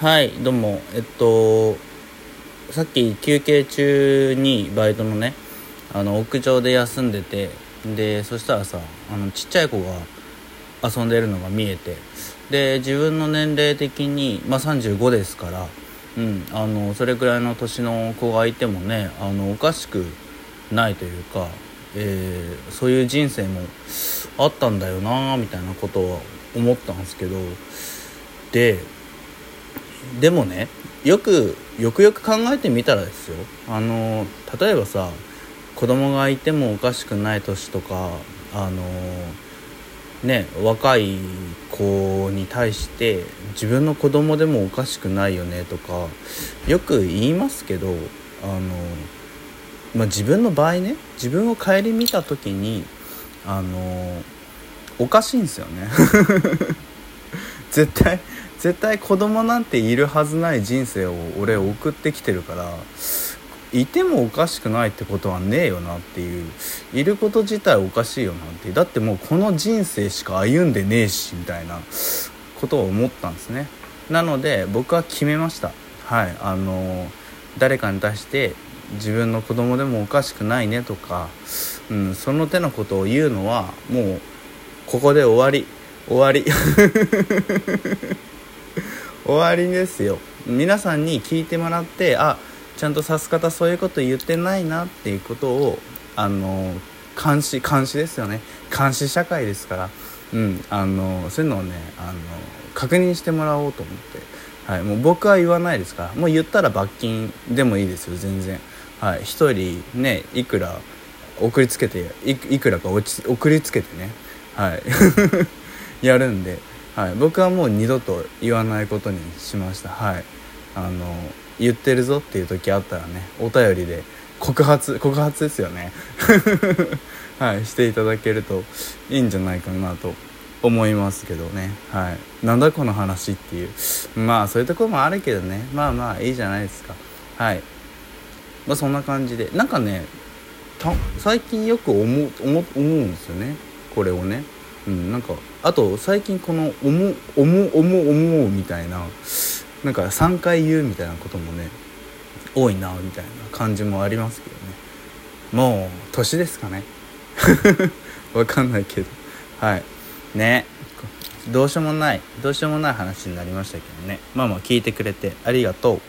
はいどうもえっとさっき休憩中にバイトのねあの屋上で休んでてでそしたらさあのちっちゃい子が遊んでるのが見えてで自分の年齢的に、まあ、35ですから、うん、あのそれくらいの年の子がいてもねあのおかしくないというか、えー、そういう人生もあったんだよなみたいなことは思ったんですけどででもねよくよくよく考えてみたらですよ。あの例えばさ子供がいてもおかしくない年とかあのね若い子に対して自分の子供でもおかしくないよねとかよく言いますけどあの、まあ、自分の場合ね自分を顧みた時にあのおかしいんですよね。絶対絶対子供なんているはずない人生を俺送ってきてるからいてもおかしくないってことはねえよなっていう。いること自体おかしいよなってだってもうこの人生しか歩んでねえしみたいな。ことを思ったんですね。なので僕は決めました。はい。あの誰かに対して自分の子供でもおかしくないねとか、うん、その手のことを言うのはもうここで終わり。終わり。終わりですよ。皆さんに聞いてもらってあちゃんとさす方そういうこと言ってないなっていうことをあの監視監視ですよね。監視社会ですから。うんあのそういうのをねあの確認してもらおうと思って、はい、もう僕は言わないですから。もう言ったら罰金でもいいですよ全然。はい1人ねいくら送りつけていくらか送りつけてね。はい。やるんで。はい、僕はもう二度と言わないことにしました。はい。あの言ってるぞっていう時あったらねお便りで告発告発ですよね。はい。していただけるといいんじゃないかなと思いますけどね。はい。なんだこの話っていう。まあそういうところもあるけどね。まあまあいいじゃないですか。はい。まあそんな感じで。なんかね最近よく思う思うんですよね。これをね。うんなんかあと最近この「思う思う思う思う」みたいななんか3回言うみたいなこともね多いなみたいな感じもありますけどね。もう年ですかね。わかんないけど。はい。ね。どうしようもないどうしようもない話になりましたけどね。まあまあ聞いてくれてありがとう。